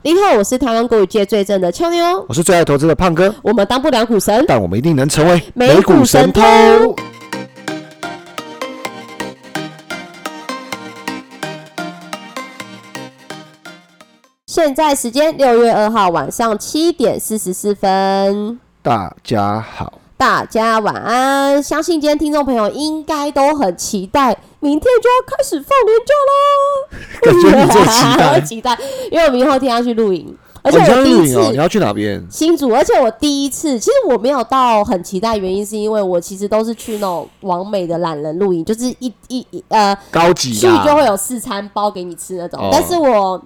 你好，我是台湾国语界最正的俏妞，我是最爱投资的胖哥，我们当不了股神，但我们一定能成为美股神偷。现在时间六月二号晚上七点四十四分，大家好，大家晚安。相信今天听众朋友应该都很期待，明天就要开始放 感觉你最期年假待喽，期待，因为我明后天要去露营，而且第一次露哦，你要去哪边？新竹，而且我第一次，其实我没有到很期待，原因是因为我其实都是去那种完美的懒人露营，就是一一一呃高级去的，就会有四餐包给你吃那种。哦但是我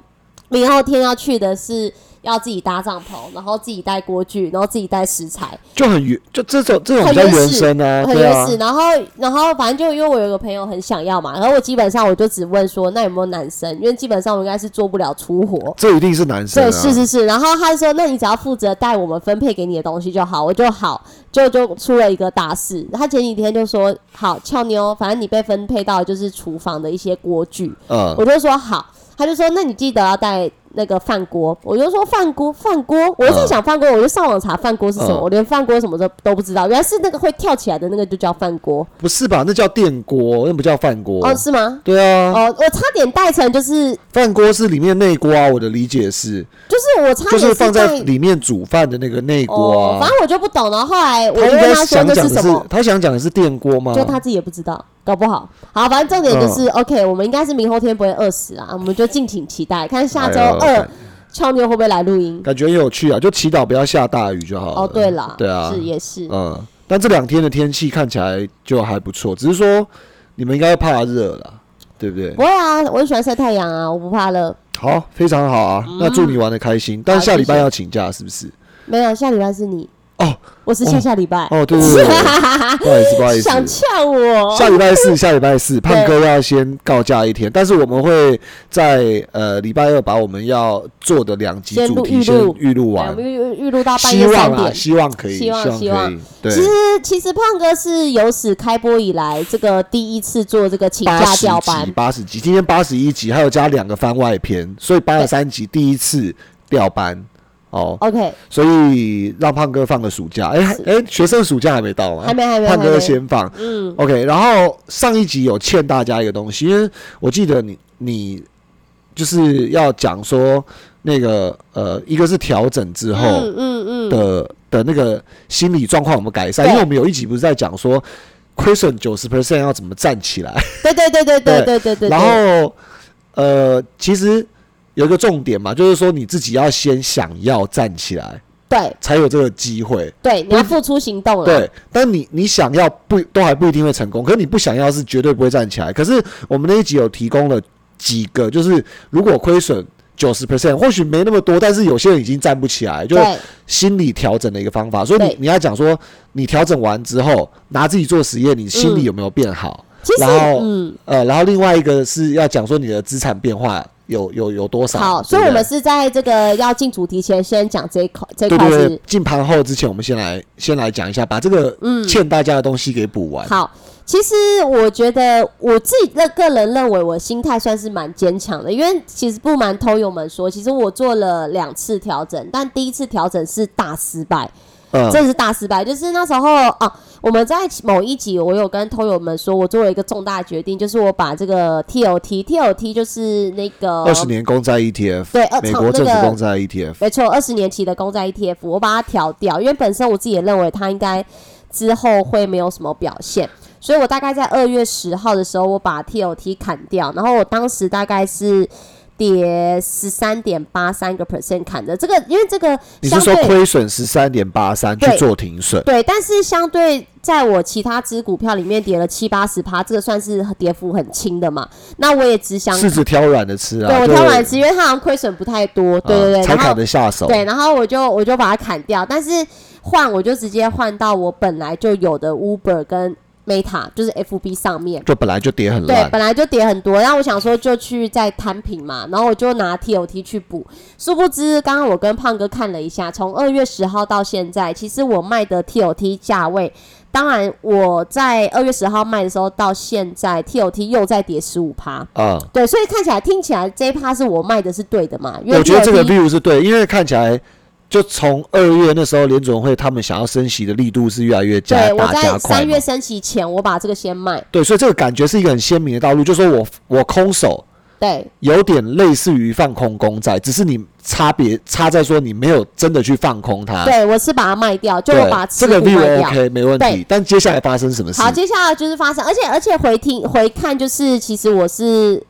明后天要去的是要自己搭帐篷，然后自己带锅具，然后自己带食材，就很原，就这种这种很比较原生啊，很原始。，然后然后反正就因为我有个朋友很想要嘛，然后我基本上我就只问说那有没有男生，因为基本上我应该是做不了出活。这一定是男生对，啊，是是是。然后他说：“那你只要负责带我们分配给你的东西就好。”我就好，就就出了一个大事。他前几天就说：“好，俏妞，反正你被分配到的就是厨房的一些锅具。”嗯，我就说好，他就说：“那你记得要带那个饭锅。”我就说：“饭锅，饭锅。”我就在想饭锅，我就上网查饭锅是什么，嗯我连饭锅什么都都不知道，原来是那个会跳起来的那个就叫饭锅不是吧？那叫电锅，那不叫饭锅。哦，是吗？对啊，哦，我差点带成就是饭锅是里面内锅啊，我的理解是，就是我差点就是放在带里面煮饭的那个内锅哦，反啊。正我就不懂。了后后来我他应该就问他说想讲的是那是什么，，他想讲的是电锅吗？就他自己也不知道，搞不好。好，反正重点就是、OK，我嗯们应该是明后天不会饿死啊，我们就敬请期待，看下周二俏妞会不会来录音。感觉很有趣啊，就祈祷不要下大雨就好了。哦，对了，对啊，是也是，嗯，但这两天的天气看起来就还不错，只是说你们应该怕热了，对不对不？会啊，我很喜欢晒太阳啊，我不怕热。好，非常好啊，那祝你玩的开心。但好下礼拜要请假是不是？没有，下礼拜是你哦，我是下下礼拜。哦，对对对，不好意思，不好意思。想呛我？下礼拜四，下礼拜四，胖哥要先告假一天，但是我们会在呃礼拜二把我们要做的两集主题先预录完们，预预录到半希望啊，夜三点。希望可以，希望希望可以，对其。实其实胖哥是有史开播以来这个第一次做这个请假调班，，八十集，今天八十一集，还有加两个番外篇，所以八十三集第一次调班哦，OK，所以让胖哥放个暑假。哎、还哎、学生暑假还没到吗？还没还没胖哥先放。嗯，OK，然后上一集有欠大家一个东西，因为我记得你你就是要讲说那个呃，一个是调整之后嗯嗯嗯，的、的那个心理状况有没有改善，因为我们有一集不是在讲说亏损九十 percent 要怎么站起来，对对对对。对对对 对。然后呃，其实有一个重点嘛，就是说你自己要先想要站起来，对才有这个机会。对，你要付出行动了。对，但你你想要不都还不一定会成功，可是你不想要是绝对不会站起来。可是我们那一集有提供了几个，就是如果亏损九十 percent，或许没那么多，但是有些人已经站不起来，就心理调整的一个方法。所以你你要讲说，你调整完之后拿自己做实验，你心理有没有变好？然后嗯，呃，然后另外一个是要讲说你的资产变化有有有多少？好，所以我们是在这个要进主题前先讲这一块，这一块是进盘后之前，我们先来先来讲一下，把这个嗯欠大家的东西给补完。好。其实我觉得我自己的个人认为，我心态算是蛮坚强的，因为其实不瞒偷友们说，其实我做了两次调整，但第一次调整是大失败，嗯，真的是大失败。就是那时候啊，我们在某一集我有跟偷友们说，我做了一个重大决定，就是我把这个 TOT，TOT 就是那个二十年公债 ETF，对呃美国那个政府公债 ETF，没错，二十年期的公债 ETF，我把它调掉，因为本身我自己也认为它应该之后会没有什么表现，所以我大概在二月十号的时候，我把 TOT 砍掉，然后我当时大概是跌十三点八三个 percent 砍的，这个因为这个你是说亏损十三点八三去做停损？对，但是相对在我其他只股票里面跌了七八十趴，这个算是跌幅很轻的嘛，那我也只想柿子挑软的吃啊，对我挑软的吃，因为它好像亏损不太多，对对对，啊才砍得下手。对，然后我就我就把它砍掉，但是换我就直接换到我本来就有的 Uber 跟 Meta，就是 FB 上面。就本来就跌很对，烂，本来就跌很多，然后我想说就去再摊平嘛，然后我就拿 TOT 去补，殊不知刚刚我跟胖哥看了一下，从二月十号到现在，其实我卖的 TOT 价位，当然我在二月十号卖的时候到现在 TOT 又在跌十五趴，啊、对，所以看起来听起来这一趴是我卖的是对的嘛，因为我觉得这个 TOT view 是对，因为看起来就从二月那时候联准会他们想要升息的力度是越来越加对我在大加快嘛三月。升息前，我把这个先卖，对，所以这个感觉是一个很鲜明的道路，就说我我空手对有点类似于放空公债，只是你差别差在说你没有真的去放空它。对，我是把它卖掉，就我把持这个股卖 view 掉。OK 没问题对，但接下来发生什么事？好，接下来就是发生，而且而且回听回看，就是其实我是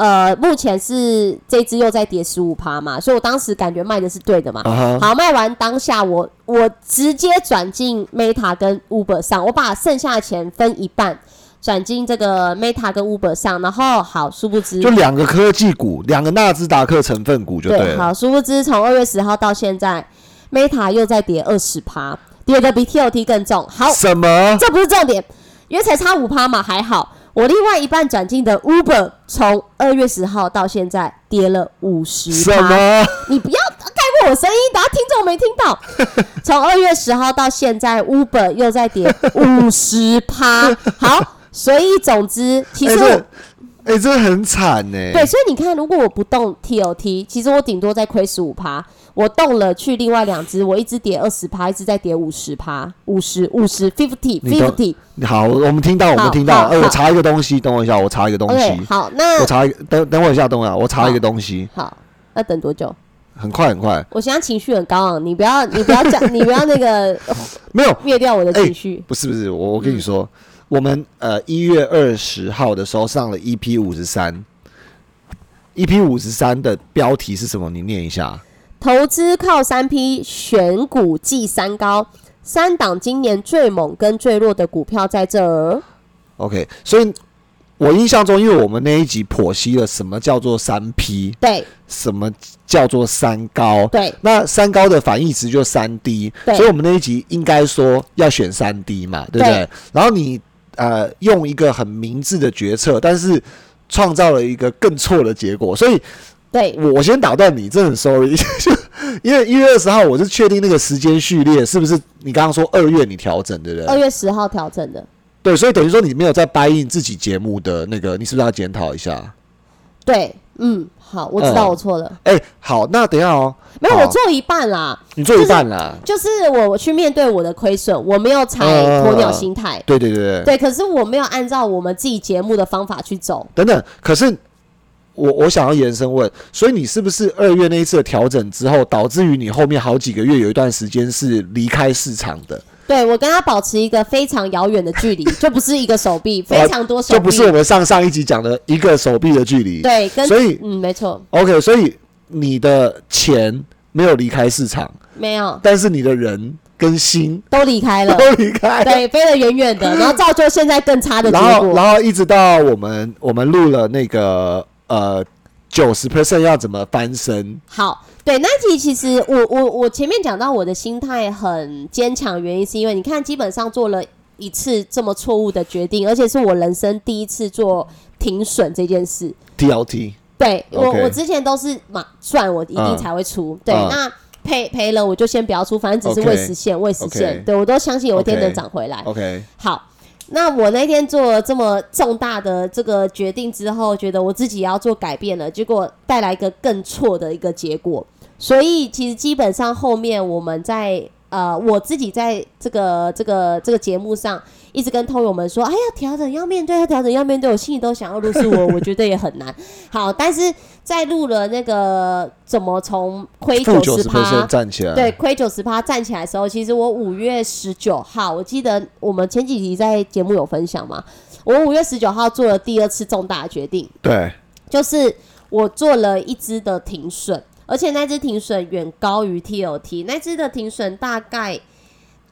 呃，目前是这只又在跌十五趴嘛，所以我当时感觉卖的是对的嘛。好，卖完当下我我直接转进 Meta 跟 Uber 上，我把剩下的钱分一半转进这个 Meta 跟 Uber 上，然后好，殊不知就两个科技股，两个纳斯达克成分股就对了。好，殊不知从二月十号到现在，Meta 又在跌二十趴，跌的比 TOT 更重。好，什么？这不是重点，因为才差五趴嘛，还好。我另外一半转进的 Uber 从二月十号到现在跌了五十趴，什么？你不要盖过我声音，等下听众没听到。从二月十号到现在，Uber 又在跌五十趴。好，所以总之，其实我、哎这哎、这很惨呢、对，所以你看，如果我不动 TOT，其实我顶多再亏十五趴。我动了去另外两只，我一只跌二十趴，一只再跌五十趴，五十五十 fifty fifty。好，我们听到，我们听到。哎、我查一个东西，等我一下，我查一个东西。好，那我查一个，等等我一下，等我一下，我查一个东西，好，那等多久？很快很快。我现在情绪很高昂，你不要，你不要讲，你不要那个 没有，灭掉我的情绪。不是不是，我我跟你说，嗯我们呃一月二十号的时候上了 EP 五十三，EP 五十三的标题是什么？你念一下。投资靠三 P，选股记三高，三档今年最猛跟最弱的股票在这儿。OK，所以我印象中，因为我们那一集剖析了什么叫做三 P，对什么叫做三高。对那三高的反义词就三 D，所以我们那一集应该说要选三 D 嘛，对不对？对然后你呃用一个很明智的决策，但是创造了一个更错的结果，所以对我我先打断你，真的很 sorry，就 因为一月二十号我是确定那个时间序列是不是你刚刚说二月你调整对不二？月十号调整的。对，所以等于说你没有在掰印自己节目的那个，你是不是要检讨一下？对，嗯，好，我知道嗯我错了，哎、好，那等一下哦，没有，我做一半啦。你做一半啦。就是我我去面对我的亏损，我没有踩嗯鸵鸟心态。对对对对，对，可是我没有按照我们自己节目的方法去走。等等，可是我我想要延伸问，所以你是不是二月那一次的调整之后，导致于你后面好几个月有一段时间是离开市场的，对我跟他保持一个非常遥远的距离，就不是一个手臂，非常多手臂，就不是我们上上一集讲的一个手臂的距离。对，跟所以嗯，没错，OK，所以你的钱没有离开市场，没有。但是你的人跟心都离开了，都离开。对，飞得远远的，然后造就现在更差的结然后，然后一直到我们我们录了那个呃九十 percent 要怎么翻身，好，对那其其实我我我前面讲到我的心态很坚强，原因是因为你看，基本上做了一次这么错误的决定，而且是我人生第一次做停损这件事。TLT 对我我之前都是嘛赚，我一定嗯才会出。对，嗯。那赔赔了我就先不要出，反正只是未实现，未实现。对我都相信有一天能涨回来。OK，好，那我那天做了这么重大的这个决定之后，觉得我自己要做改变了，结果带来一个更错的一个结果。所以其实基本上后面我们在呃我自己在这个这个这个节目上一直跟通友们说，哎呀调整要面对，要调整要面对，我心里都想要，如是我，我觉得也很难。好，但是在录了那个怎么从亏负九十趴站起来，对，亏九十趴站起来的时候，其实我五月十九号，我记得我们前几集在节目有分享嘛，我五月十九号做了第二次重大的决定，对。就是我做了一只的停损，而且那只停损远高于 TLT，那只的停损大概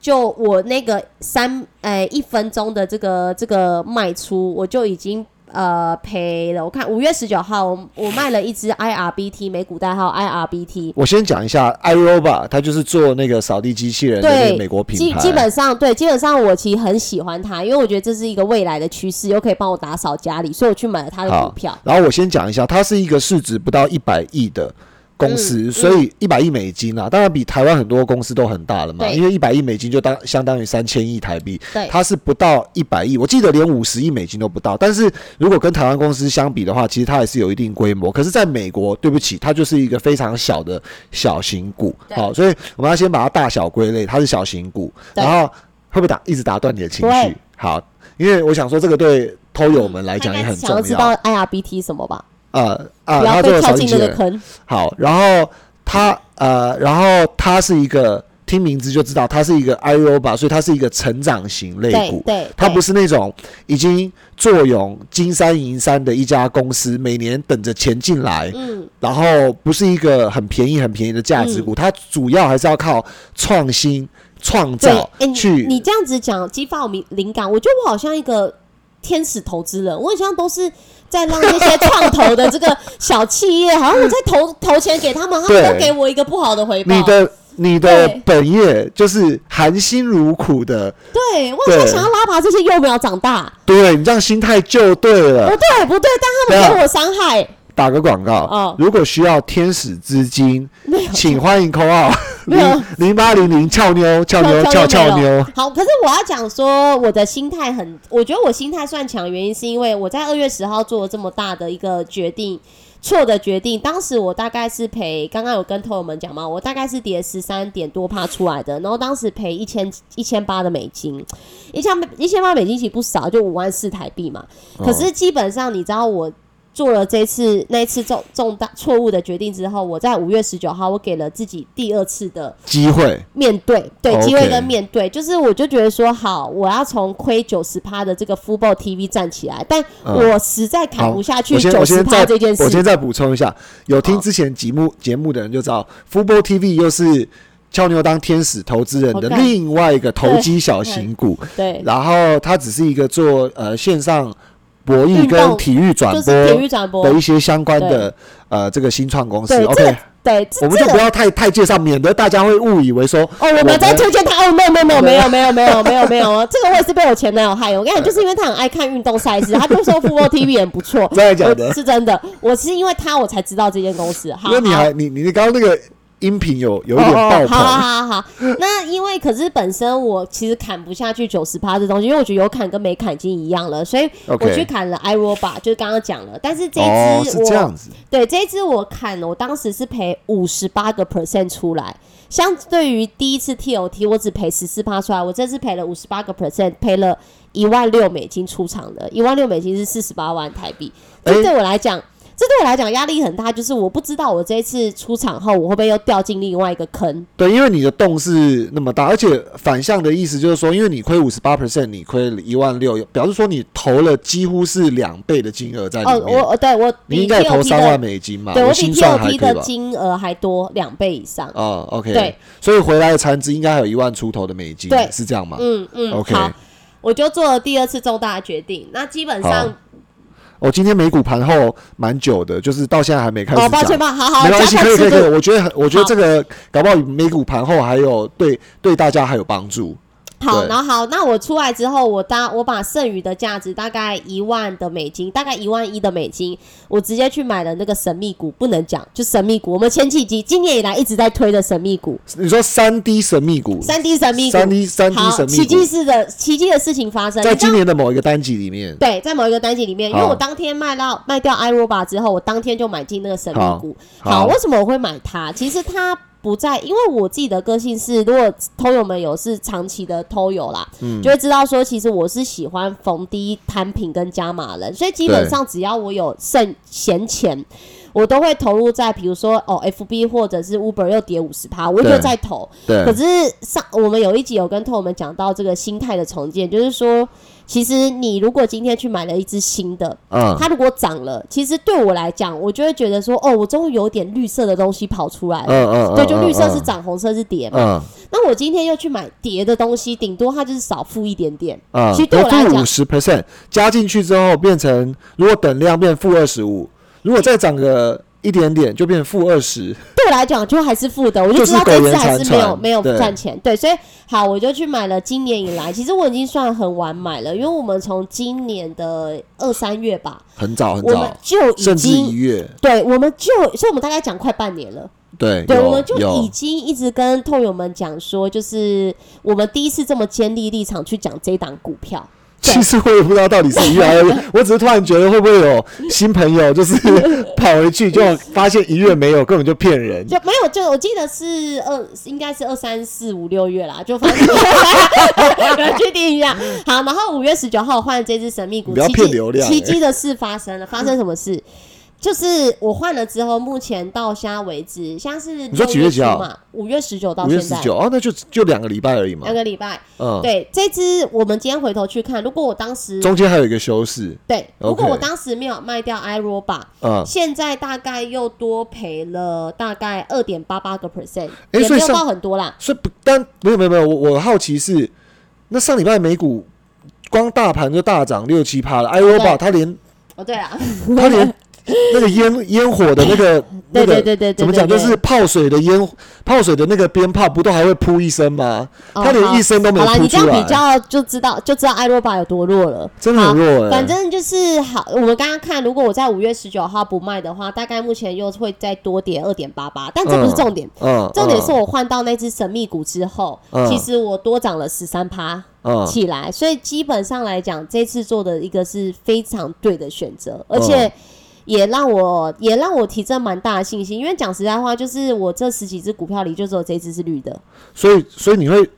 就我那个三呃一分钟的这个这个卖出，我就已经呃赔了，我看五月十九号我我卖了一只 IRBT 美股代号 IRBT，我先讲一下 iRobot，它就是做那个扫地机器人对美国品牌。基基本上对，基本上我其实很喜欢它，因为我觉得这是一个未来的趋势，又可以帮我打扫家里，所以我去买了它的股票。，然后我先讲一下，它是一个市值不到一百亿的公司，嗯所以一百亿美金啊，当然比台湾很多公司都很大了嘛，对因为一百亿美金就当相当于三千亿台币，对它是不到一百亿，我记得连五十亿美金都不到。但是如果跟台湾公司相比的话，其实它还是有一定规模。可是，在美国，对不起，它就是一个非常小的小型股，对好，所以我们要先把它大小归类，它是小型股，对然后会不会打一直打断你的情不会绪？好，因为我想说这个对偷友们来讲也很重要知道 IRBT 什么吧？呃啊，不要然后这被跳进个扫地机器人那个坑。好，然后他呃，然后他是一个听名字就知道他是一个 iRobot，所以它是一个成长型类股。对对，它不是是那种已经坐拥金山银山的一家公司，每年等着钱进来，嗯，然后不是一个很便宜、很便宜的价值股，它主要还是要靠创新、创造，去你这样子讲激发我灵灵感，我觉得我好像一个天使投资人，我好像都是。在让这些创投的这个小企业，好像我在投 投钱给他们，他们都给我一个不好的回报。你的你的本业就是含辛茹苦的，对我好想要拉拔这些幼苗长大，对你这样心态就对了。不。对不对，但他们给我伤害，打个广告，哦。如果需要天使资金，请欢迎 call out 没有零零八零零俏妞俏妞俏俏妞。好，可是我要讲说，我的心态很，我觉得我心态算强，原因是因为我在二月十号做了这么大的一个决定，错的决定。当时我大概是赔，刚刚有跟朋友们讲嘛，我大概是跌十三点多趴出来的，然后当时赔一千一千八的美金，一千一千八美金其实不少，就五万四台币嘛。可是基本上你知道我。做了这次那一次重重大错误的决定之后，我在五月十九号，我给了自己第二次的机会，面对，对机会跟面对，就是我就觉得说，好，我要从亏九十趴的这个 Football TV 站起来，但嗯。我实在扛，不下去我先九十趴这件事。我先再补充一下，有听之前节目节目的人就知道，Football TV 又是俏妞当天使投资人的另外一个投机小型股，对，然后它只是一个做呃线上博弈跟体育转播体育转播的，一些相关的呃这个新创公司，OK。对，我们就不要太太介绍，免得大家会误以为说哦，我们在推荐他哦，没有没有没有没有没有没有没有没有 哦，这个我也是被我前男友害的。我跟你讲，就是因为他很爱看运动赛事，他就说 Football TV 很不错，真的假的是真的，我是因为他我才知道这间公司。好，因为你还你你你刚刚那个音频有有一点爆哦好好，好好，那因为可是本身我其实砍不下去九十趴这东西，因为我觉得有砍跟没砍已经一样了，所以我去砍了 iRobot，就是刚刚讲了。但是这只我、是这样子，对这一只我砍了，我当时是赔五十八个 percent 出来。相对于第一次 TOT，我只赔十四趴出来，我这次赔了五十八个 percent，赔了一万六美金出场的，一万六美金是四十八万台币，这诶对我来讲。这对我来讲压力很大，就是我不知道我这一次出场后，我会不会又掉进另外一个坑。对，因为你的洞是那么大，而且反向的意思就是说，因为你亏五十八 percent，你亏一万六，表示说你投了几乎是两倍的金额在哦，里面。我对我你应该投三万，美金嘛？对我比心算还 TOT 可以吧？的金额还多两倍以上。哦，OK，对，所以回来的残值应该还有一万出头的美金，对是这样吗？嗯嗯 OK 好，我就做了第二次重大的决定。那基本上，我、哦今天美股盘后蛮久的，就是到现在还没开始哦，讲。抱歉吧，好好，没关系，可以可以可以。我觉得，我觉得这个搞不好美股盘后还有对对大家还有帮助。好，然后好，那我出来之后，我大我把剩余的价值大概一万的美金，大概一万一的美金，我直接去买了那个神秘股，不能讲，就神秘股。我们前几集今年以来一直在推的神秘股，你说三 D 神秘股，三 D 神秘股，三 D 三 D 好，神秘奇迹股，式的奇迹的事情发生，在今年的某一个单集里面，对，在某一个单集里面，因为好我当天卖到卖掉 iRobot 之后，我当天就买进那个神秘股。好。好，好为什么我会买它？其实它不在，因为我自己的个性是，如果偷友们有是长期的偷友啦，嗯就会知道说，其实我是喜欢逢低摊平跟加码人，所以基本上只要我有剩闲钱。我都会投入在，比如说哦，FB 或者是 Uber 又跌五十趴，我就在投。对可是上我们有一集有跟偷友们讲到这个心态的重建，就是说，其实你如果今天去买了一只新的，嗯，它如果涨了，其实对我来讲，我就会觉得说，哦，我终于有点绿色的东西跑出来了。嗯嗯，对，就绿色是嗯，涨，红色是跌嘛。嗯，那那我今天又去买跌的东西，顶多它就是少付一点点。啊，其实对我来讲五十 percent 加进去之后变成，如果等量变负二十五，如果再涨个一点点就变负二十，对我来讲就还是负的，我就就是知道这次还是没有没有对赚钱。对，所以好，我就去买了。今年以来，其实我已经算很晚买了，因为我们从今年的二三月吧，很早很我们早，就已甚至一经月，对，我们就所以我们大概讲快半年了。对，对，我们就已，经一直跟透友们讲说，就是我们第一次这么坚定立场去讲这档股票。对其实我也不知道到底是一月还是二月，我只是突然觉得会不会有新朋友就是 跑回去，就发现一月没有，根本就骗人。就没有，就我记得是二，应该是二三四五六月啦，就反正 确定一下。好，然后五月十九号换这只神秘股，你不要奇迹骗流量欸奇迹的事发生了，发生什么事？就是我换了之后，目前到现在为止，像是你说六几月几号？五月十九到五月十九哦，那就就两个礼拜而已嘛两。个礼拜。嗯，对，这只我们今天回头去看，如果我当时中间还有一个修饰。对，如果 OK 我当时没有卖掉 iRoba，嗯，现在大概又多赔了大概二点八八个 percent，诶所以上也没有到很多啦。所以不，但没有没有没有，我我好奇是，那上礼拜美股光大盘就大涨六七趴了，iRobot 它连哦，对啊，它连 那个烟烟火的那个那个怎么讲，就是泡水的烟泡水的那个鞭炮，不都还会噗一声吗？哦它连一声都没好啦，你这样比较就知道就知道艾洛巴有多弱了。真的很弱哎、反正就是好，我们刚刚看，如果我在五月十九号不卖的话，大概目前又会再多跌二点八八，但这不是重点，嗯，重点是嗯我换到那只神秘股之后，嗯。其实我多涨了十三趴嗯。起来，所以基本上来讲，这次做的一个是非常对的选择，而嗯。且。也让我也让我提振蛮大的信心，因为讲实在话，就是我这十几只股票里，就只有这一只是绿的。所以所以你会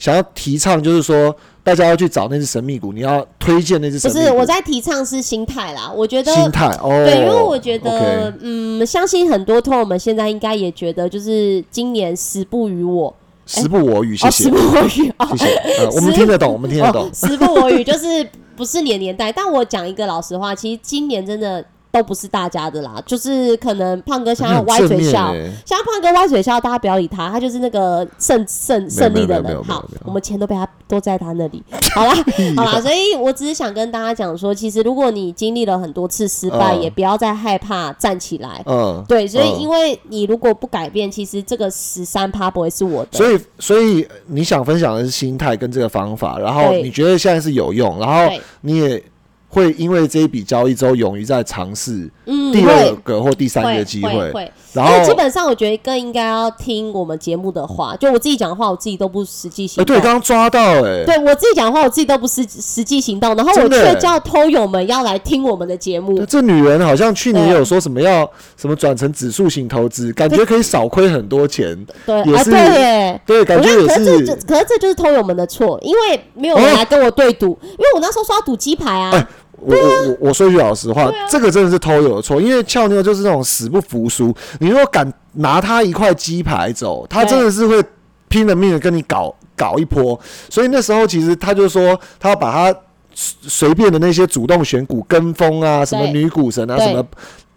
想要提倡，就是说大家要去找那只神秘股，你要推荐那只不神秘股。是我在提倡是心态啦，我觉得心态哦，对，因为我觉得嗯，相信很多朋友们现在应该也觉得，就是今年时不与我，时不我与，谢哦，谢时不我与哦，谢谢，呃，我们听得懂，我们听得懂哦，，时不我与就是不是你的年代。但我讲一个老实话，其实今年真的都不是大家的啦，就是可能胖哥想要歪嘴笑，欸像胖哥歪嘴笑，大家不要理他，他就是那个胜胜胜利的人。好，我们钱都被他都在他那里。好啦，好啦，所以我只是想跟大家讲说，其实如果你经历了很多次失败，嗯也不要再害怕站起来。嗯，对，所以嗯因为你如果不改变，其实这个十三趴不会是我的。所以，所以你想分享的是心态跟这个方法，然后你觉得现在是有用，然后，你也会因为这一笔交易之后，勇于再尝试嗯，第二会个或第三会个机会会。然后基，本上我觉得更应该要听我们节目的话，就我自己讲的话，我自己都不实际行哎，动。对，刚刚抓到，哎，对我自己讲的话，我自己都不实实际行动，然后我却叫偷友们要来听我们的节目对，。这女人好像去年有说什么要什么转成指数型投资，感觉可以少亏很多钱，对啊，也是对耶。对，感我觉可是这可是这就是偷友们的错，因为没有人来跟我对赌，因为我那时候说要赌鸡排啊哎。我我我我说句老实话，这个真的是偷有的错，因为俏妞就是那种死不服输。你如果敢拿他一块鸡排走，他真的是会拼了命的跟你搞搞一波。所以那时候其实他就说，他要把他随随便的那些主动选股跟风啊，什么女股神啊，什么。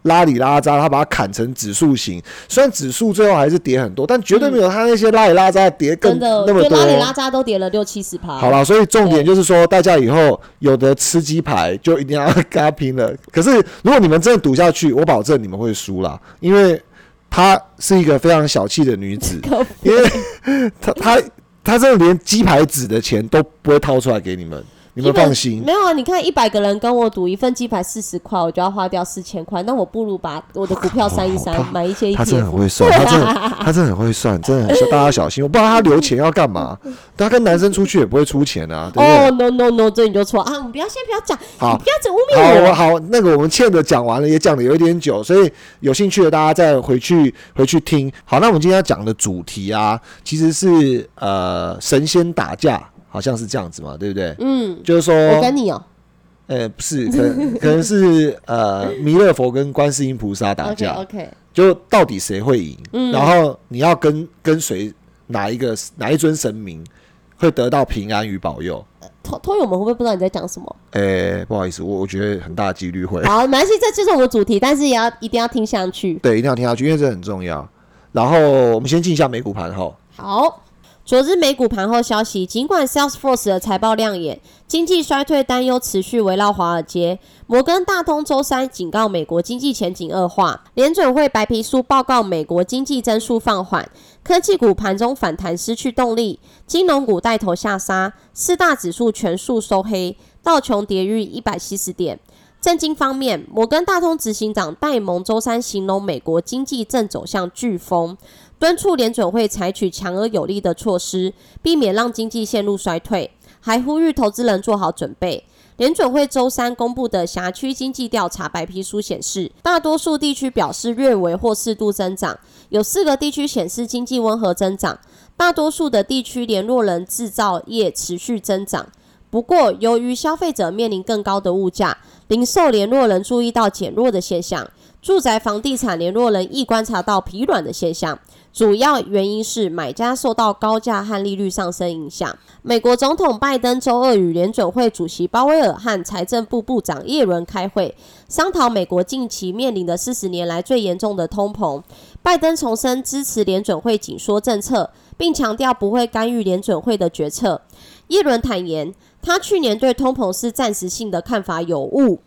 拉里拉扎，他把它砍成指数型，虽然指数最后还是跌很多，但绝对没有他那些拉里拉扎跌更那么多。就拉里拉扎都跌了六七十趴。好了，所以重点就是说，大家以后有的吃鸡排就一定要跟他拼了。可是如果你们真的赌下去，我保证你们会输啦，因为她是一个非常小气的女子，因为她她她真的连鸡排纸的钱都不会掏出来给你们，你们放心。没有啊，你看一百个人跟我赌一份鸡排四十块，我就要花掉四千块，那我不如把我的股票删一删他，买一些他真的很。会算，他真的 他真的很会算，真的很大家小心。我不知道他留钱要干嘛，他跟男生出去也不会出钱啊？哦、no no no，这你就错啊！我们不要先不要讲，好你不要只污好，蔑我。我好，那个我们欠的讲完了，也讲的有一点久，所以有兴趣的大家再回去回去听。好，那我们今天要讲的主题啊，其实是呃神仙打架，好像是这样子嘛，对不对？嗯，就是说，我跟你哦、呃，不是，可能 可能是呃弥勒佛跟观世音菩萨打架，OK，就到底谁会赢？嗯然后你要跟跟随哪一个哪一尊神明会得到平安与保佑？偷偷友们会不会不知道你在讲什么？哎、不好意思，我我觉得很大的几率会。好，没关系，这就是我们主题，但是也要一定要听下去。对，一定要听下去，因为这很重要。然后我们先进一下美股盘后，好，昨日美股盘后消息，尽管 Salesforce 的财报亮眼，经济衰退担忧持续围绕华尔街。摩根大通周三警告美国经济前景恶化，联准会白皮书报告美国经济增速放缓，科技股盘中反弹失去动力，金融股带头下杀，四大指数全数收黑，道琼跌逾一百七十点。震惊方面，摩根大通执行长戴蒙周三形容美国经济正走向飓风。敦促联准会采取强而有力的措施，避免让经济陷入衰退，还呼吁投资人做好准备。联准会周三公布的辖区经济调查白皮书显示，大多数地区表示略微或适度增长，有四个地区显示经济温和增长。大多数的地区联络人制造业持续增长，不过由于消费者面临更高的物价，零售联络人注意到减弱的现象。住宅房地产联络人亦观察到疲软的现象。主要原因是买家受到高价和利率上升影响。美国总统拜登周二与联准会主席鲍威尔和财政部部长耶伦开会，商讨美国近期面临的四十年来最严重的通膨。拜登重申支持联准会紧缩政策，并强调不会干预联准会的决策。耶伦坦言，他去年对通膨是暂时性的看法有误。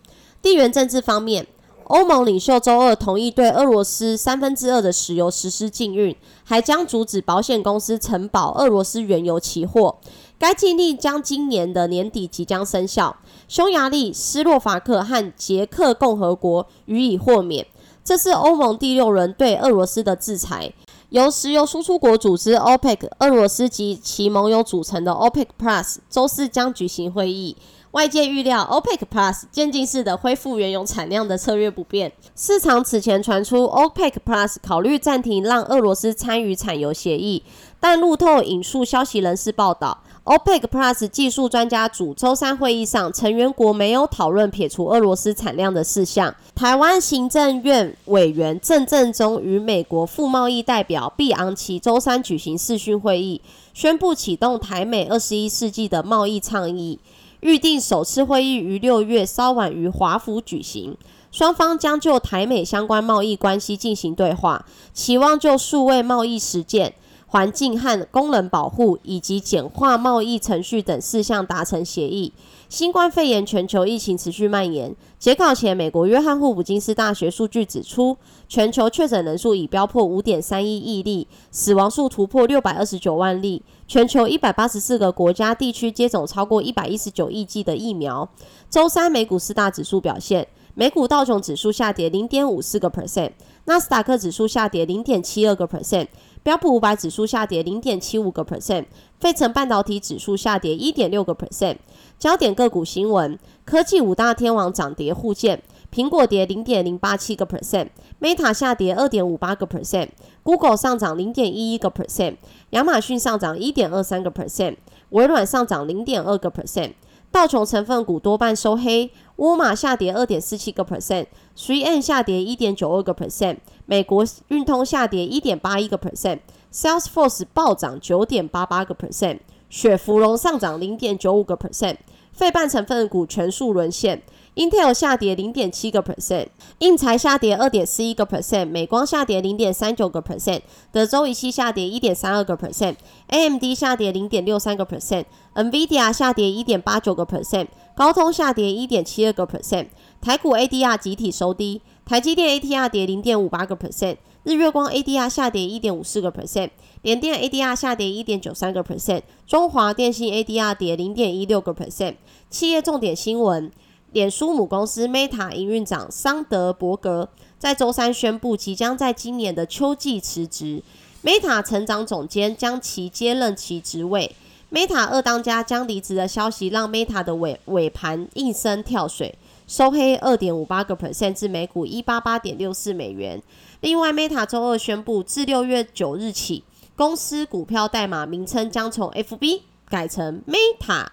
地缘政治方面。欧盟领袖周二同意对俄罗斯三分之二的石油实施禁运，还将阻止保险公司承保俄罗斯原油期货。该禁令将今年的年底即将生效。匈牙利、斯洛伐克和捷克共和国予以豁免。这是欧盟第六轮对俄罗斯的制裁。由石油输出国组织 OPEC、俄罗斯及其盟友组成的 OPEC Plus 周四将举行会议。外界预料，OPEC Plus 渐进式的恢复原油产量的策略不变。市场此前传出，OPEC Plus 考虑暂停让俄罗斯参与产油协议，但路透引述消息人士报道，OPEC Plus 技术专家组周三会议上，成员国没有讨论撇除俄罗斯产量的事项。台湾行政院委员郑正中与美国副贸易代表毕昂奇周三举行视讯会议，宣布启动台美二十一世纪的贸易倡议。预定首次会议于六月稍晚于华府举行，双方将就台美相关贸易关系进行对话，期望就数位贸易实践、环境和功能保护以及简化贸易程序等事项达成协议。新冠肺炎全球疫情持续蔓延。截稿前，美国约翰霍普金斯大学数据指出，全球确诊人数已飙破五点三一亿例，死亡数突破六百二十九万例。全球一百八十四个国家地区接种超过一百一十九亿剂的疫苗。周三美股四大指数表现，美股道琼指数下跌零点五四个 percent，纳斯达克指数下跌零点七二个 percent。标普五百指数下跌零点七五个 percent，费城半导体指数下跌一点六个 percent。焦点个股新闻：科技五大天王涨跌互见，苹果跌零点零八七个 percent，Meta 下跌二点五八个 percent，Google 上涨零点一一个 percent，亚马逊上涨一点二三个 percent，微软上涨零点二个 percent。道琼成分股多半收黑，沃尔玛下跌二点四七个 percent，3 N 下跌一点九二个 percent，美国运通下跌一点八一个 percent，Salesforce 暴涨九点八八个 percent，雪芙蓉上涨零点九五个 percent，费半成分股全数沦陷。Intel 下跌零点七个 percent，印材下跌二点四一个 percent，美光下跌零点三九个 percent，德州仪器下跌一点三二个 percent，AMD 下跌零点六三个 percent，NVIDIA 下跌一点八九个 percent，高通下跌一点七二个 percent，台股 ADR 集体收低，台积电 ADR 跌零点五八个 percent，日月光 ADR 下跌一点五四个 percent，联电 ADR 下跌一点九三个 percent，中华电信 ADR 跌零点一六个 percent，企业重点新闻。脸书母公司 Meta 营运长桑德伯格在周三宣布，即将在今年的秋季辞职。Meta 成长总监将其接任其职位。Meta 二当家将离职的消息，让 Meta 的尾尾盘应声跳水，收黑二点五八个 percent 至每股一八八点六四美元。另外，Meta 周二宣布，自六月九日起，公司股票代码名称将从 FB 改成 Meta。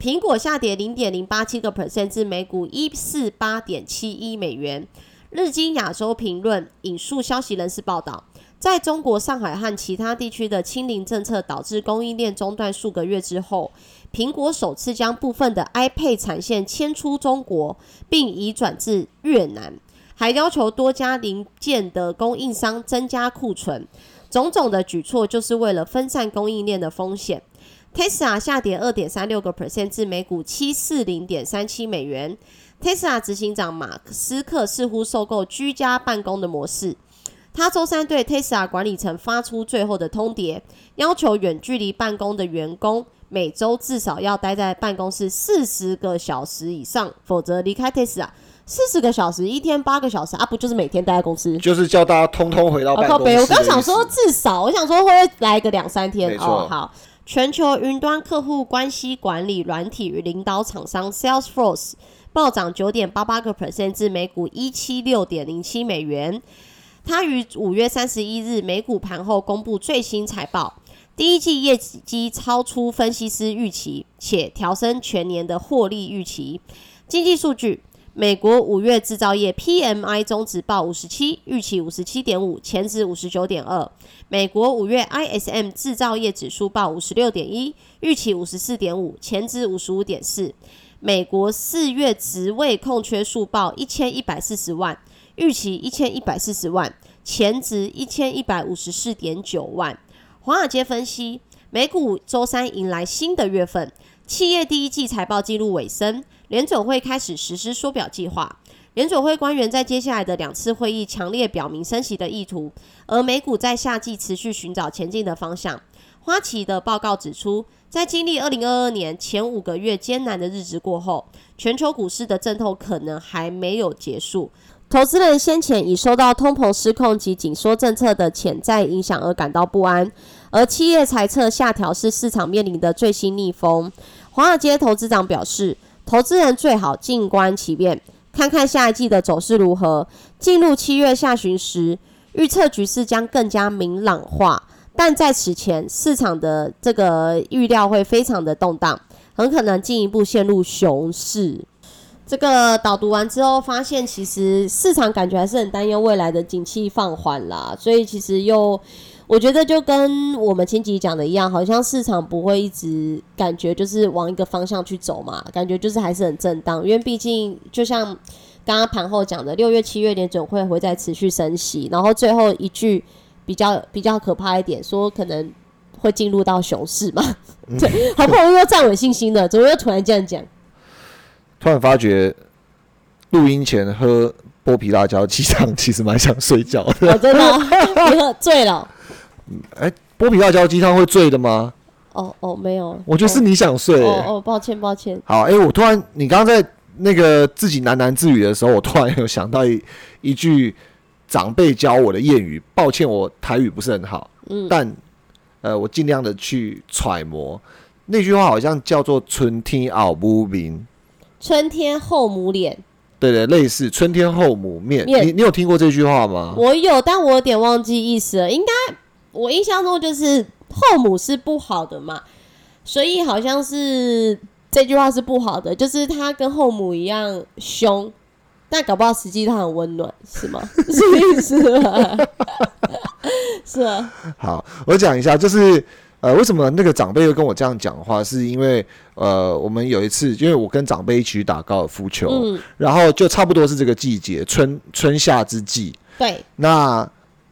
苹果下跌零点零八七个 percent 至每股一四八点七一美元。日经亚洲评论引述消息人士报道，在中国上海和其他地区的清零政策导致供应链中断数个月之后，苹果首次将部分的 iPad 产线迁出中国，并移转至越南，还要求多家零件的供应商增加库存。种种的举措就是为了分散供应链的风险。Tesla 下跌二点三六个 percent 至每股七四零点三七美元。Tesla 执行长马斯克似乎受够居家办公的模式，他周三对 Tesla 管理层发出最后的通牒，要求远距离办公的员工每周至少要待在办公室四十个小时以上，否则离开 Tesla。四十个小时，一天八个小时啊，不就是每天待在公司？就是叫大家通通回到办公室的意思。我刚想说至少，我想说会来个两三天哦。好，全球云端客户关系管理软体与领导厂商 Salesforce 暴涨九点八八个 percent 至每股一七六点零七美元。它于五月三十一日美股盘后公布最新财报，第一季业绩超出分析师预期，且调升全年的获利预期。经济数据。美国五月制造业 PMI 中值报五十七，预期五十七点五，前值五十九点二。美国五月 ISM 制造业指数报五十六点一，预期五十四点五，前值五十五点四。美国四月职位空缺数报一千一百四十万，预期一千一百四十万，前值一千一百五十四点九万。华尔街分析，美股周三迎来新的月份，企业第一季财报进入尾声。联总会开始实施缩表计划。联总会官员在接下来的两次会议强烈表明升息的意图，而美股在夏季持续寻找前进的方向。花旗的报告指出，在经历二零二二年前五个月艰难的日子过后，全球股市的阵痛可能还没有结束。投资人先前已受到通膨失控及紧缩政策的潜在影响而感到不安，而企业财测下调是市场面临的最新逆风。华尔街投资长表示。投资人最好静观其变，看看下一季的走势如何。进入七月下旬时，预测局势将更加明朗化，但在此前，市场的这个预料会非常的动荡，很可能进一步陷入熊市。这个导读完之后，发现其实市场感觉还是很担忧未来的景气放缓啦，所以其实又。我觉得就跟我们前集讲的一样，好像市场不会一直感觉就是往一个方向去走嘛，感觉就是还是很震荡，因为毕竟就像刚刚盘后讲的，六月、七月联准会会再持续升息，然后最后一句比较比较可怕一点，说可能会进入到熊市嘛，对，好不容易又站稳信心了，怎么又突然这样讲？突然发觉录音前喝剥皮辣椒鸡汤，其实蛮想睡觉的。我真的，你喝醉了。哎，剥皮辣椒鸡汤会醉的吗？哦哦，没有，我觉得是你想睡。哦哦，抱歉抱歉。好，哎，我突然，你刚刚在那个自己喃喃自语的时候，我突然有想到一一句长辈教我的谚语。抱歉，我台语不是很好，嗯，但呃，我尽量的去揣摩那句话，好像叫做“春天熬不明”，春天后母脸。对对，类似“春天后母面”。你你有听过这句话吗？我有，但我有点忘记意思了，应该。我印象中就是后母是不好的嘛，所以好像是这句话是不好的，就是他跟后母一样凶，但搞不好实际他很温暖，是吗？是意思吗？是啊。好，我讲一下，就是呃，为什么那个长辈又跟我这样讲话，是因为呃，我们有一次，因为我跟长辈一起去打高尔夫球，嗯，然后就差不多是这个季节，春春夏之际，对，那。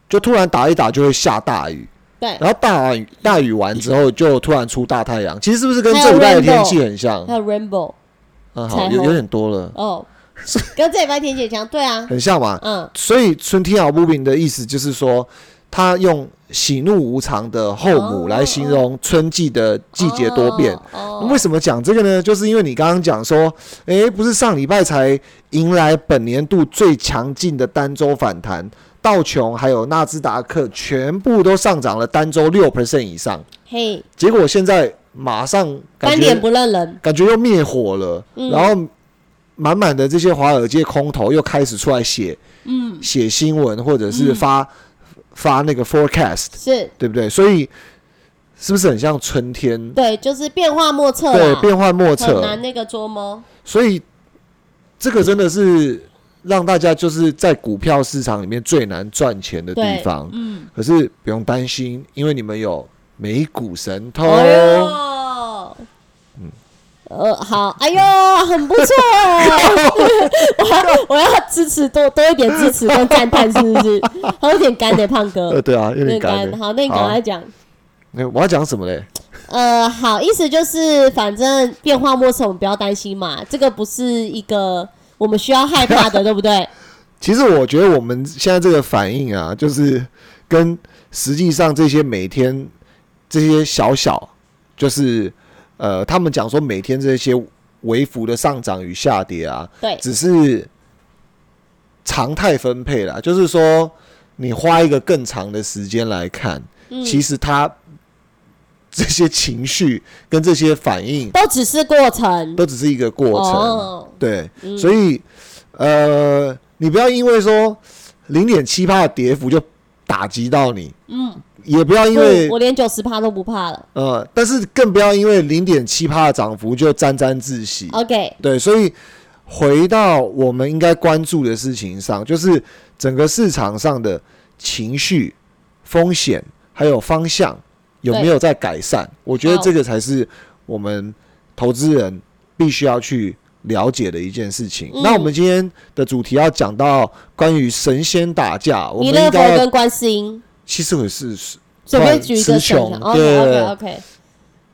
就突然打一打就会下大雨，对，然后大雨大雨完之后就突然出大太阳，其实是不是跟这礼拜的天气很像？还有 rainbow，嗯，好，有有点多了。哦，跟这礼拜天气很像，对啊，很像嘛，嗯，所以春天好不平的意思就是说，他用喜怒无常的后母来形容春季的季节多变。为什么讲这个呢？就是因为你刚刚讲说，诶，不是上礼拜才迎来本年度最强劲的单周反弹。道琼还有纳斯达克全部都上涨了单周六 percent 以上，嘿，结果现在马上翻脸不认人，感觉又灭火了，然后满满的这些华尔街空头又开始出来写，嗯，写新闻或者是发发那个 forecast，是对不对？所以是不是很像春天？对，就是变化莫测，对，变化莫测，很难那个捉摸。所以这个真的是。让大家就是在股票市场里面最难赚钱的地方，嗯，可是不用担心，因为你们有美股神偷，嗯，呃，好，哎呦，很不错哎，我 要我要支持多多一点支持跟赞叹，是不是？还 有点干的胖哥，呃，对啊，有有点。干。好，那你赶快讲。那我要讲什么嘞？呃，好，意思就是反正变化莫测，我们不要担心嘛，这个不是一个我们需要害怕的，对不对？其实我觉得我们现在这个反应啊，就是跟实际上这些每天这些小小，就是呃，他们讲说每天这些微幅的上涨与下跌啊，对，只是常态分配啦，就是说你花一个更长的时间来看，嗯，其实它这些情绪跟这些反应都只是过程。都只是一个过程。哦，对，嗯所以呃，你不要因为说零点七趴的跌幅就打击到你，嗯，也不要因不为我连九十趴都不怕了。呃，但是更不要因为零点七趴的涨幅就沾沾自喜。OK，对，所以回到我们应该关注的事情上，就是整个市场上的情绪、风险还有方向有没有在改善？我觉得好这个才是我们投资人必须要去了解的一件事情。嗯那我们今天的主题要讲到关于神仙打架，我们应该要跟观世音，其实我是随便举一个词神穷像。OK 对 OK OK，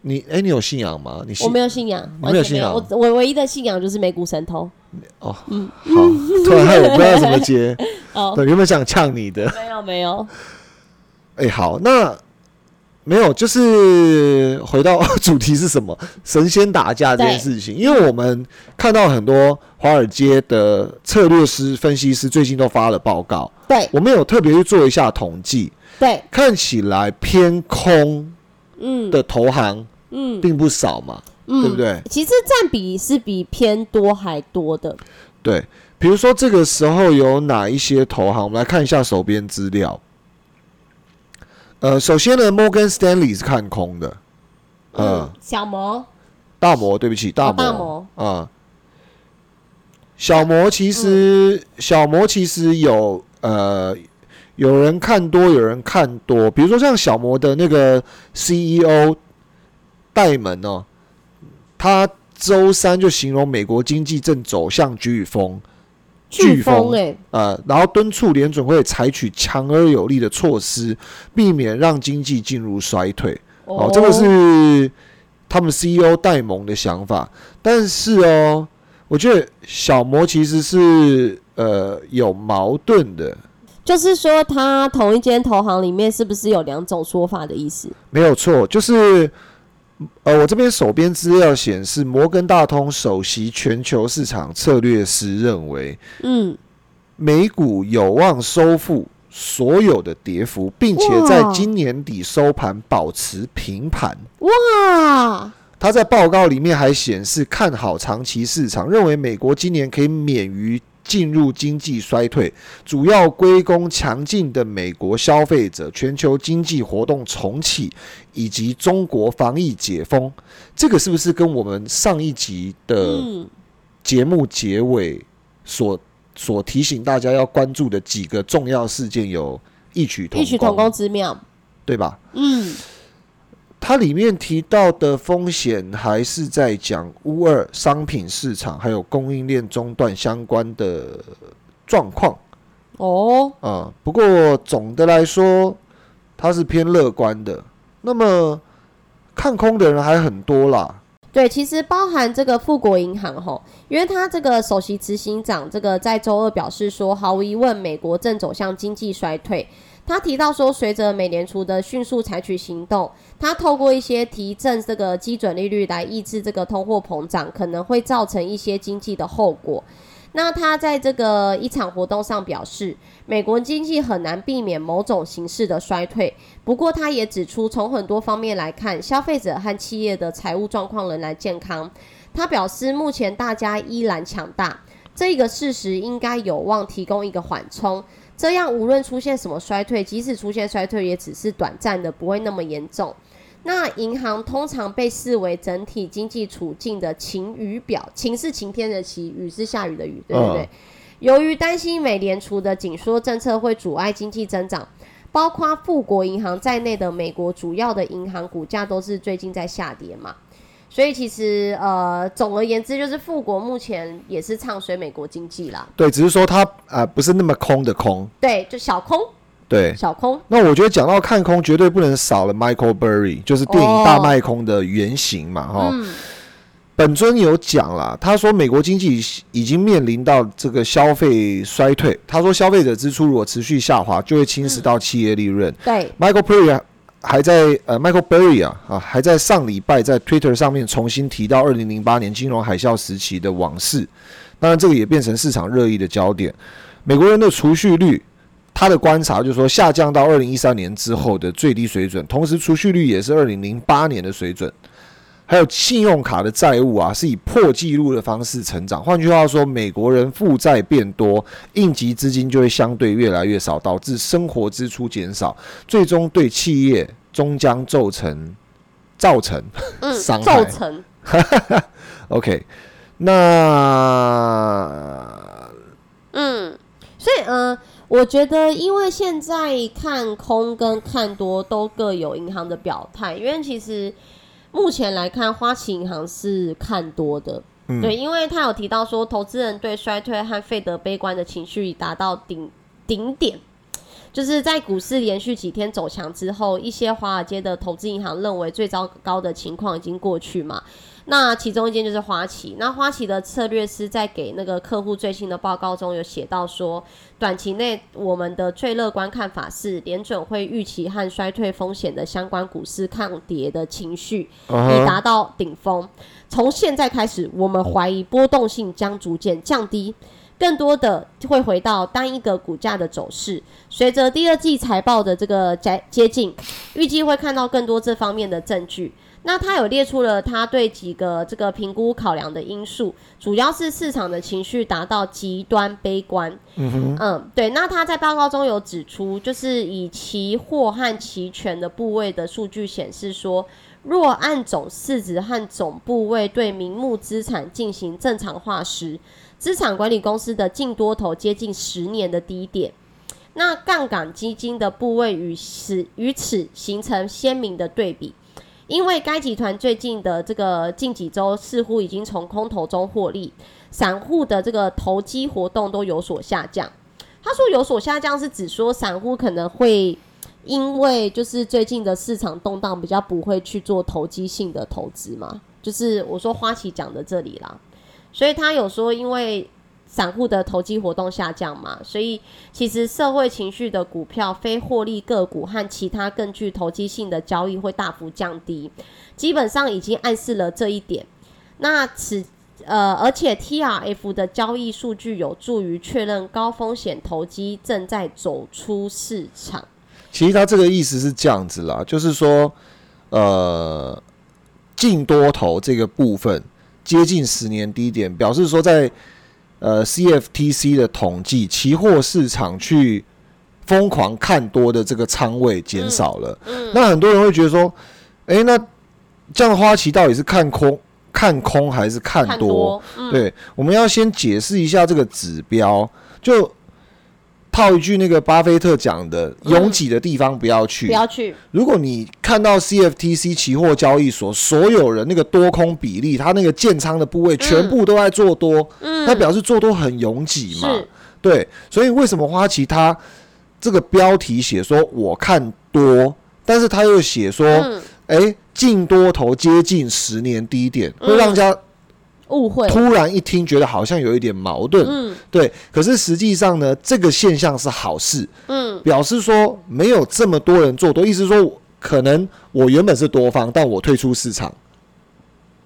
你哎、你有信仰吗？你信我没有信仰，你没有。信仰我我唯一的信仰就是美股神偷。哦，嗯 好，突然害我不知道怎么接。哦，对，原本想呛你的。没有没有。哎、好，那没有，就是回到 主题是什么？神仙打架这件事情，因为我们看到很多华尔街的策略师、分析师最近都发了报告，对我们有特别去做一下统计，对，看起来偏空嗯的投行嗯并不少嘛，嗯，对不对？其实占比是比偏多还多的。对，比如说这个时候有哪一些投行，我们来看一下手边资料。呃，首先呢，Morgan Stanley 是看空的，呃，嗯，小摩大摩，对不起，大摩，大摩啊、小摩其实、小摩其实有呃，有人看多，有人看多，比如说像小摩的那个 CEO 戴蒙哦，他周三就形容美国经济正走向飓风，飓飓风风哎，呃，然后敦促联准会采取强而有力的措施，避免让经济进入衰退。哦，这个是他们 CEO 戴蒙的想法，但是哦，我觉得小摩其实是呃有矛盾的，就是说，他同一间投行里面是不是有两种说法的意思？没有错，就是呃，我这边手边资料显示，摩根大通首席全球市场策略师认为，嗯，美股有望收复所有的跌幅，并且在今年底收盘保持平盘。哇，他在报告里面还显示看好长期市场，认为美国今年可以免于进入经济衰退，主要归功强劲的美国消费者、全球经济活动重启以及中国防疫解封。这个是不是跟我们上一集的嗯，节目结尾所所提醒大家要关注的几个重要事件有异曲同异曲同工之妙。对吧？嗯，它里面提到的风险还是在讲乌二商品市场还有供应链中断相关的状况哦，啊、不过总的来说，它是偏乐观的。那么看空的人还很多啦。对，其实包含这个富国银行吼，因为他这个首席执行长这个在周二表示说，毫无疑问，美国正走向经济衰退。他提到说，随着美联储的迅速采取行动，他透过一些提振这个基准利率来抑制这个通货膨胀，可能会造成一些经济的后果。那他在这个一场活动上表示，美国经济很难避免某种形式的衰退。不过，他也指出，从很多方面来看，消费者和企业的财务状况仍然健康。他表示，目前大家依然强大，这个事实应该有望提供一个缓冲。这样，无论出现什么衰退，即使出现衰退，也只是短暂的，不会那么严重。那银行通常被视为整体经济处境的晴雨表，晴是晴天的晴，雨是下雨的雨，对不对？嗯由于担心美联储的紧缩政策会阻碍经济增长，包括富国银行在内的美国主要的银行股价都是最近在下跌嘛。所以其实呃，总而言之，就是富国目前也是唱衰美国经济啦。对，只是说它呃不是那么空的空，对，就小空，对。小空。那我觉得讲到看空，绝对不能少了 Michael Burry，就是电影《大卖空》的原型嘛，哈。本尊有讲了，他说美国经济已经面临到这个消费衰退。他说消费者支出如果持续下滑，就会侵蚀到企业利润。对，Michael Burry 还在呃，Michael Berry 啊啊，还在上礼拜在 Twitter 上面重新提到二零零八年金融海啸时期的往事。当然，这个也变成市场热议的焦点。美国人的储蓄率，他的观察就是说下降到二零一三年之后的最低水准，同时储蓄率也是二零零八年的水准。还有信用卡的债务啊，是以破纪录的方式成长。换句话说，美国人负债变多，应急资金就会相对越来越少，导致生活支出减少，最终对企业终将造成造成 伤害。造成。OK，那嗯，所以嗯，我觉得因为现在看空跟看多都各有银行的表态，因为其实。目前来看，花旗银行是看多的，对，因为他有提到说，投资人对衰退和费德悲观的情绪已达到顶顶点，就是在股市连续几天走强之后，一些华尔街的投资银行认为最糟糕的情况已经过去嘛。那其中一间就是花旗，那花旗的策略师在给那个客户最新的报告中有写到说，短期内我们的最乐观看法是，联准会预期和衰退风险的相关股市抗跌的情绪已达到顶峰。从现在开始，我们怀疑波动性将逐渐降低，更多的会回到单一个股价的走势。随着第二季财报的这个接接近，预计会看到更多这方面的证据。那他有列出了他对几个这个评估考量的因素，主要是市场的情绪达到极端悲观。嗯嗯，对。那他在报告中有指出，就是以期货和期权的部位的数据显示说，若按总市值和总部位对名目资产进行正常化时，资产管理公司的净多头接近十年的低点。那杠杆基金的部位与此与此形成鲜明的对比。因为该集团最近的这个近几周似乎已经从空头中获利，散户的这个投机活动都有所下降。他说有所下降是指说散户可能会因为就是最近的市场动荡比较不会去做投机性的投资嘛，就是我说花旗讲的这里啦，所以他有说因为。散户的投机活动下降嘛，所以其实社会情绪的股票、非获利个股和其他更具投机性的交易会大幅降低，基本上已经暗示了这一点。那此呃，而且 T R F 的交易数据有助于确认高风险投机正在走出市场。其实他这个意思是这样子啦，就是说，呃，净多头这个部分接近十年低点，表示说在。呃，CFTC 的统计，期货市场去疯狂看多的这个仓位减少了。嗯，那很多人会觉得说，哎，那这样花旗到底是看空、看空还是看多？对，我们要先解释一下这个指标，就。套一句那个巴菲特讲的：“拥挤的地方不要去。”不要去。如果你看到 CFTC 期货交易所所有人那个多空比例，他那个建仓的部位全部都在做多，嗯，那表示做多很拥挤嘛。对，所以为什么花旗他这个标题写说我看多，但是他又写说，哎，净多头接近十年低点，会让家。误会，突然一听觉得好像有一点矛盾，嗯，对。可是实际上呢，这个现象是好事，嗯，表示说没有这么多人做多，意思说可能我原本是多方，但我退出市场，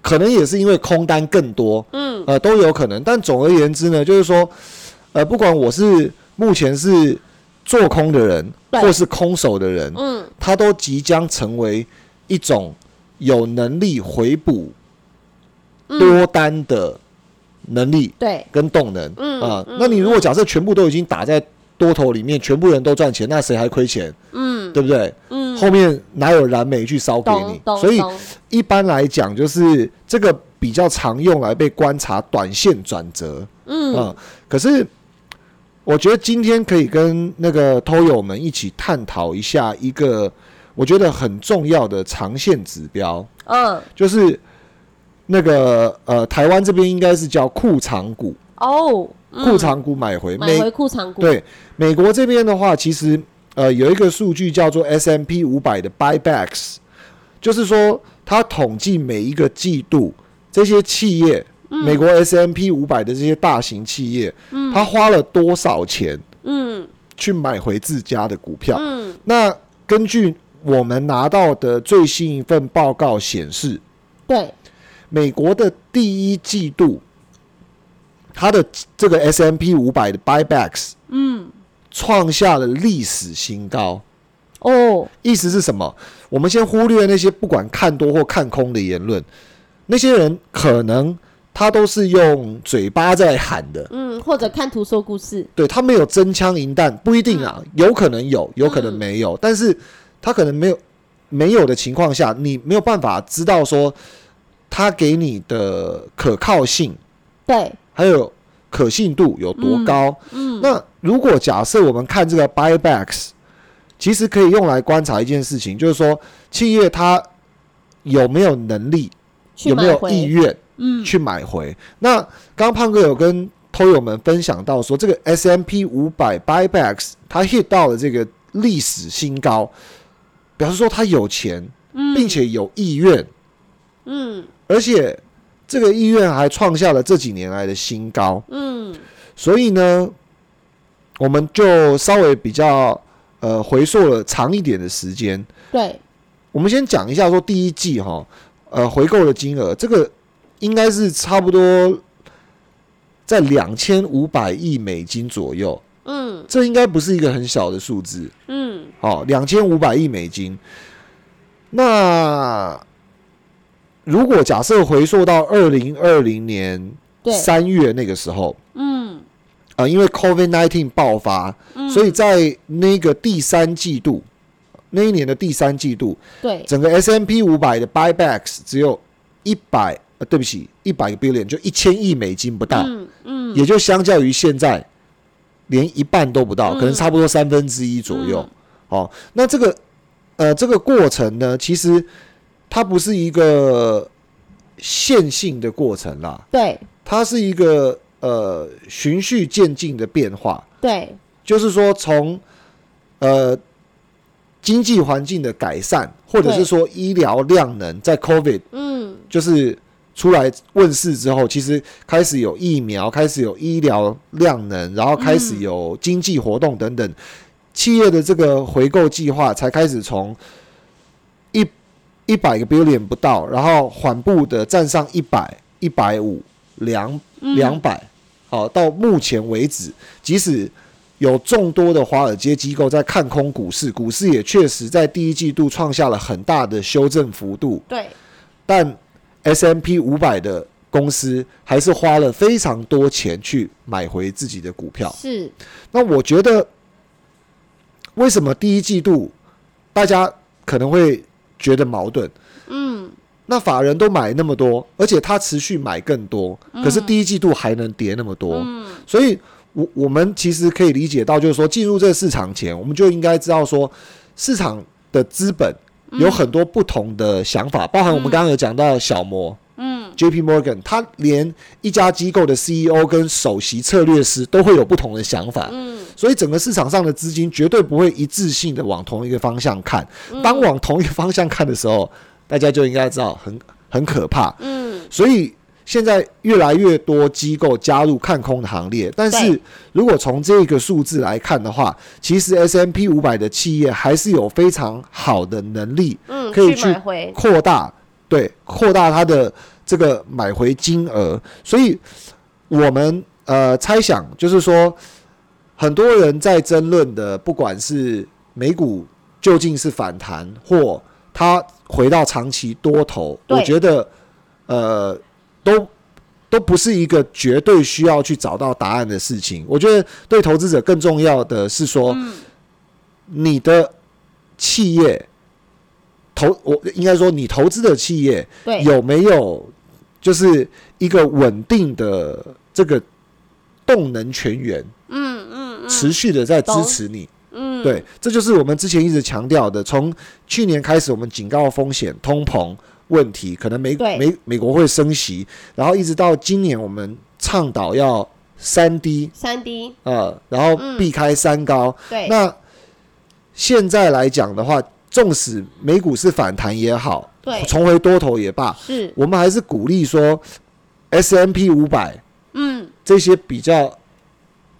可能也是因为空单更多，嗯，呃，都有可能。但总而言之呢，就是说，呃，不管我是目前是做空的人，或是空手的人，嗯，他都即将成为一种有能力回补。多单的能力，对，跟动能，嗯啊，那你如果假设全部都已经打在多头里面，全部人都赚钱，那谁还亏钱？嗯，对不对？嗯，后面哪有燃煤去烧给你？所以一般来讲，就是这个比较常用来被观察短线转折，嗯啊。可是我觉得今天可以跟那个偷友们一起探讨一下一个我觉得很重要的长线指标，嗯，就是。那个呃，台湾这边应该是叫库藏股，哦，嗯。库藏股买回。美买回库藏股，对美国这边的话，其实呃有一个数据叫做 S M P 五百的 buybacks，就是说它统计每一个季度这些企业，嗯。美国 S M P 五百的这些大型企业，它花了多少钱嗯。去买回自家的股票？嗯，那根据我们拿到的最新一份报告显示，对，美国的第一季度，它的这个 S M P 五百的 buybacks，嗯，创下了历史新高。哦，意思是什么？我们先忽略那些不管看多或看空的言论，那些人可能他都是用嘴巴在喊的，嗯，或者看图说故事，对他没有真枪银弹，不一定啊，有可能有，有可能没有，但是他可能没有没有的情况下，你没有办法知道说他给你的可靠性对，还有可信度有多高。嗯，那如果假设我们看这个 buybacks，其实可以用来观察一件事情，就是说企业它有没有能力，有没有意愿嗯，去买回。那刚刚胖哥有跟偷友们分享到说，这个 S M P 五百 buybacks 它 hit 到了这个历史新高，表示说他有钱，并且有意愿，嗯而且这个意愿还创下了这几年来的新高。嗯，所以呢，我们就稍微比较呃回溯了长一点的时间。对，我们先讲一下说第一季哈，呃回购的金额，这个应该是差不多在两千五百亿美金左右，嗯这应该不是一个很小的数字。嗯，哦，两千五百亿美金。那如果假设回溯到二零二零年对，三月那个时候，嗯。啊、因为 COVID nineteen 爆发，嗯，所以在那个第三季度，那一年的第三季度，对，整个 S M P 五百的 buybacks 只有一百，呃，对不起，一百个 billion 就一千亿美金不到，嗯嗯，也就相较于现在连一半都不到，嗯。可能差不多三分之一左右。哦，那这个呃这个过程呢，其实它不是一个线性的过程啦，对。它是一个呃循序渐进的变化。对，就是说从呃经济环境的改善，或者是说医疗量能在 COVID 嗯。就是出来问世之后，其实开始有疫苗，开始有医疗量能，然后开始有经济活动等等，企业的这个回购计划才开始从一一百个 billion 不到，然后缓步的站上一百、一百五、两嗯。两百，好，到目前为止，即使有众多的华尔街机构在看空股市，股市也确实在第一季度创下了很大的修正幅度，对，但 S M P 五百的公司还是花了非常多钱去买回自己的股票。是，那我觉得，为什么第一季度大家可能会觉得矛盾？嗯。那法人都买那么多，而且他持续买更多，可是第一季度还能跌那么多，嗯。所以我我们其实可以理解到，就是说进入这个市场前，我们就应该知道说，市场的资本有很多不同的想法，包含我们刚刚有讲到小摩。嗯。J.P. Morgan，他连一家机构的 CEO 跟首席策略师都会有不同的想法，嗯所以整个市场上的资金绝对不会一致性的往同一个方向看。嗯当往同一个方向看的时候，大家就应该知道很很可怕。嗯所以现在越来越多机构加入看空的行列，但是如果从这个数字来看的话，其实 S M P 五百的企业还是有非常好的能力嗯，可以去，扩大，对，扩大它的这个买回金额。所以我们呃猜想，就是说，很多人在争论的，不管是美股究竟是反弹或它回到长期多头，我觉得呃都。都不是一个绝对需要去找到答案的事情。我觉得对投资者更重要的是说，嗯你的企业投，我应该说你投资的企业，有没有就是一个稳定的这个动能泉源，嗯嗯嗯，持续的在支持你。嗯，对，这就是我们之前一直强调的。从去年开始，我们警告风险、通膨、问题，可能美美美国会升息，然后一直到今年我们倡导要三低，三低。呃，然后嗯。避开三高。对。那现在来讲的话，纵使美股是反弹也好，对。重回多头也罢，是。我们还是鼓励说 S M P 五百嗯。这些比较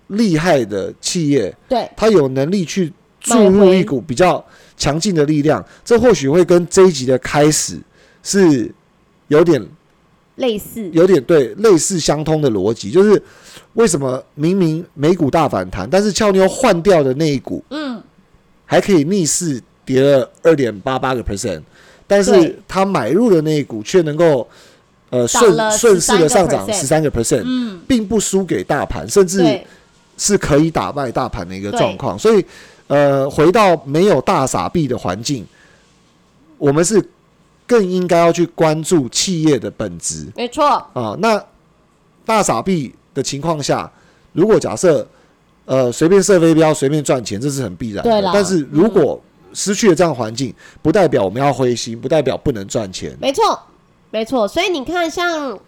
厉害的企业，对。它有能力去注入一股比较强劲的力量，这或许会跟这一集的开始是有点类似。有点对类似相通的逻辑，就是为什么明明美股大反弹，但是俏妞换掉的那一股嗯。还可以逆势跌了二点八八个 percent，但是对。他买入的那一股却能够呃顺顺势的上涨十三个 percent，嗯。并不输给大盘，甚至对是可以打败大盘的一个状况。所以呃，回到没有大傻币的环境，我们是更应该要去关注企业的本质。没错啊，那大傻币的情况下，如果假设呃随便射飞镖、随便赚钱，这是很必然。的但是如果失去了这样环境，不代表我们要灰心，不代表不能赚钱。没错，没错。所以你看，像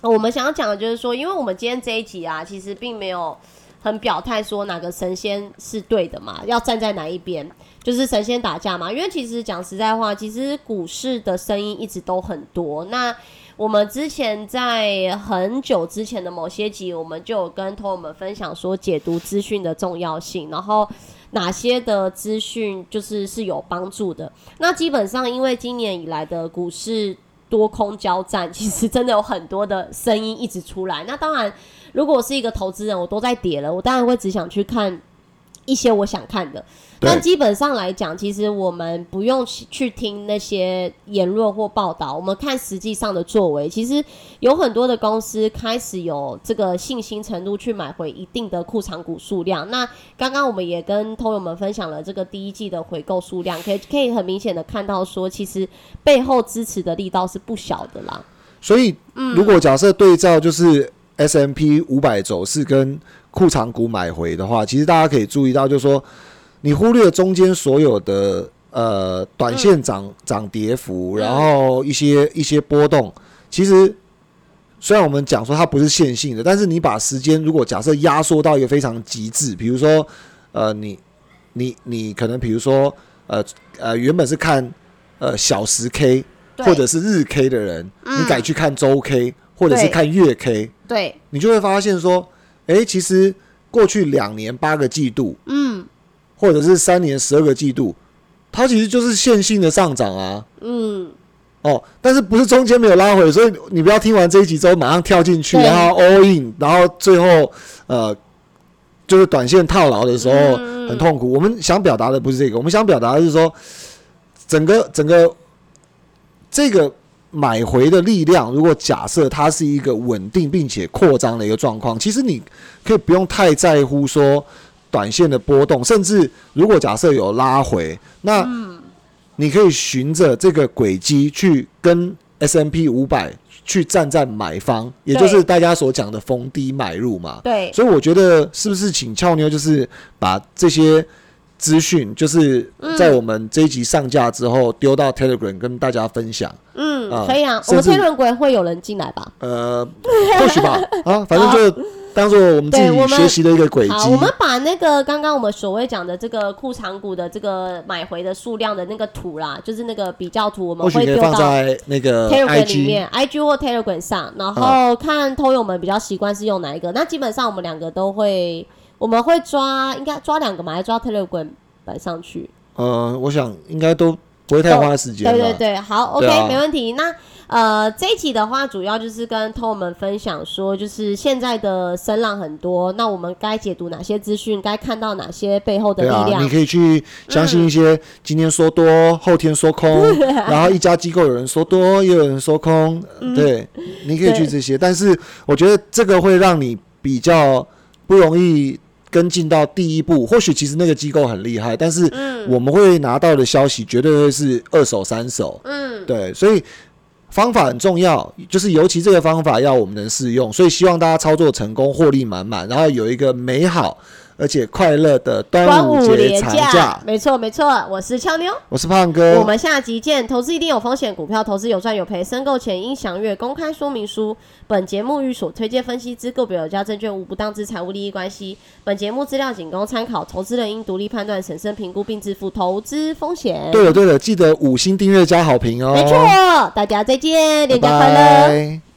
我们想要讲的就是说，因为我们今天这一集啊，其实并没有很表态说哪个神仙是对的嘛，要站在哪一边，就是神仙打架嘛。因为其实讲实在话，其实股市的声音一直都很多。那我们之前在很久之前的某些集，我们就有跟同友们分享说解读资讯的重要性，然后哪些的资讯就是是有帮助的。那基本上，因为今年以来的股市多空交战，其实真的有很多的声音一直出来。那当然，如果我是一个投资人，我都在跌了，我当然会只想去看一些我想看的。对但基本上来讲，其实我们不用去去听那些言论或报道，我们看实际上的作为。其实有很多的公司开始有这个信心程度去买回一定的库藏股数量。那刚刚我们也跟通友们分享了这个第一季的回购数量，可以可以很明显的看到说，其实背后支持的力道是不小的啦。所以，嗯如果假设对照就是 S M P 五百走势跟库藏股买回的话，其实大家可以注意到，就是说你忽略中间所有的呃短线涨涨跌幅，嗯。然后一些一些波动，其实。虽然我们讲说它不是线性的，但是你把时间如果假设压缩到一个非常极致，比如说，呃，你你你可能比如说，呃呃，原本是看呃小时 K，或者是日 K 的人，嗯。你改去看周 K，或者是看月 K，对，你就会发现说，诶，其实过去两年八个季度，嗯。或者是三年十二个季度，它其实就是线性的上涨啊。嗯，哦，但是不是中间没有拉回，所以你不要听完这一集之后马上跳进去，然后 all in，然后最后呃，就是短线套牢的时候嗯。很痛苦。我们想表达的不是这个，我们想表达的是说，整个整个这个买回的力量，如果假设它是一个稳定并且扩张的一个状况，其实你可以不用太在乎说短线的波动，甚至如果假设有拉回，那你可以循着这个轨迹去跟 S M P 五百去站在买方，也就是大家所讲的逢低买入嘛。对，所以我觉得是不是请俏妞就是把这些资讯，就是在我们这一集上架之后丢到 Telegram 跟大家分享。嗯，啊可以啊。我们 Telegram 会有人进来吧？呃，或许吧，啊，反正就当做我们自己学习的一个轨迹好，。我们把那个刚刚我们所谓讲的这个库藏股的这个买回的数量的那个图啦，就是那个比较图，我们会丢到在那个 Telegram 里面，IG 或 Telegram 上，然后看偷友们比较习惯是用哪一个。那基本上我们两个都会，我们会抓，应该抓两个嘛，还是抓 Telegram 摆上去？呃，我想应该都不会太花时间了。对对对，好，OK，、没问题。那呃，这一集的话，主要就是跟偷友们分享说，就是现在的声浪很多，那我们该解读哪些资讯，该看到哪些背后的力量你。可以去相信一些今天说多，后天说空，然后一家机构有人说多，也有人说空，对，你可以去这些。但是我觉得这个会让你比较不容易跟进到第一步。或许其实那个机构很厉害，但是我们会拿到的消息绝对会是二手、三手。嗯，对，所以方法很重要，就是尤其这个方法要我们能适用，所以希望大家操作成功，获利满满，然后有一个美好而且快乐的端端午午节连长假。没错没错，我是俏妞。我是胖哥，我们下集见。投资一定有风险，股票投资有赚有赔，申购前应详阅公开说明书。本节目与所推荐分析之个别有价证券无不当之财务利益关系。本节目资料仅供参考，投资人应独立判断、审慎评估并自负投资风险。对了对了，记得五星订阅加好评哦。没错，大家再见，拜连假快乐。拜